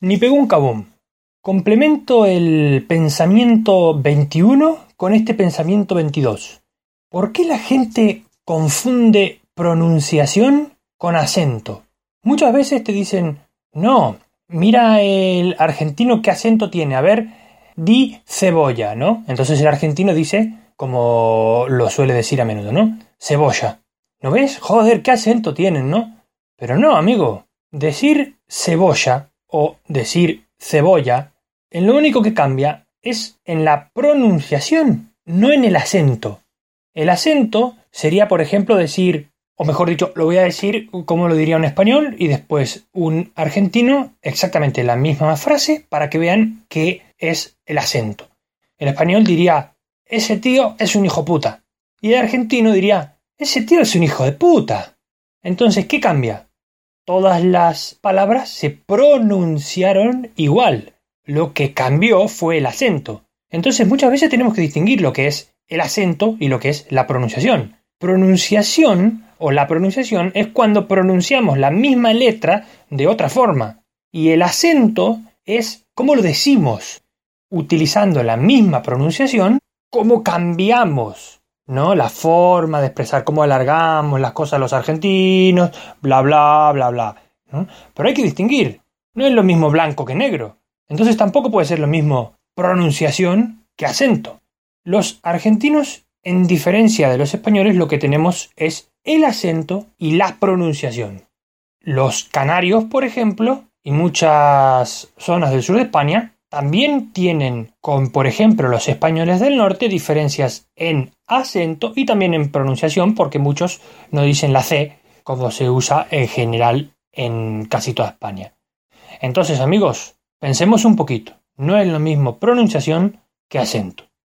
Ni pegó un cabum. Complemento el pensamiento 21 con este pensamiento 22. ¿Por qué la gente confunde pronunciación con acento? Muchas veces te dicen, no, mira el argentino qué acento tiene, a ver, di cebolla, ¿no? Entonces el argentino dice, como lo suele decir a menudo, ¿no? Cebolla. ¿No ves? Joder, qué acento tienen, ¿no? Pero no, amigo. Decir cebolla o decir cebolla, en lo único que cambia es en la pronunciación, no en el acento. El acento sería, por ejemplo, decir, o mejor dicho, lo voy a decir como lo diría un español y después un argentino, exactamente la misma frase para que vean qué es el acento. El español diría, ese tío es un hijo puta. Y el argentino diría, ese tío es un hijo de puta. Entonces, ¿qué cambia? Todas las palabras se pronunciaron igual. Lo que cambió fue el acento. Entonces muchas veces tenemos que distinguir lo que es el acento y lo que es la pronunciación. Pronunciación o la pronunciación es cuando pronunciamos la misma letra de otra forma. Y el acento es cómo lo decimos. Utilizando la misma pronunciación, cómo cambiamos ¿no? La forma de expresar cómo alargamos las cosas los argentinos, bla, bla, bla, bla. Pero hay que distinguir. No es lo mismo blanco que negro. Entonces tampoco puede ser lo mismo pronunciación que acento. Los argentinos, en diferencia de los españoles, lo que tenemos es el acento y la pronunciación. Los canarios, por ejemplo, y muchas zonas del sur de España, también tienen con, por ejemplo, los españoles del norte diferencias en acento y también en pronunciación, porque muchos no dicen la C como se usa en general en casi toda España. Entonces, amigos, pensemos un poquito. No es lo mismo pronunciación que acento.